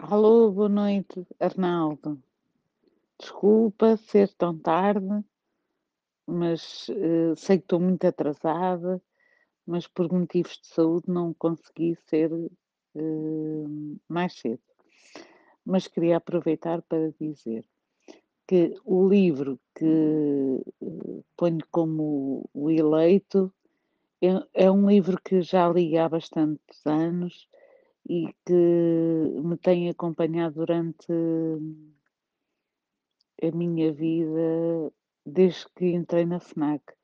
Alô, boa noite, Arnaldo. Desculpa ser tão tarde, mas eh, sei que estou muito atrasada, mas por motivos de saúde não consegui ser eh, mais cedo. Mas queria aproveitar para dizer que o livro que eh, ponho como o eleito é, é um livro que já li há bastantes anos e que tem acompanhado durante a minha vida desde que entrei na FNAC.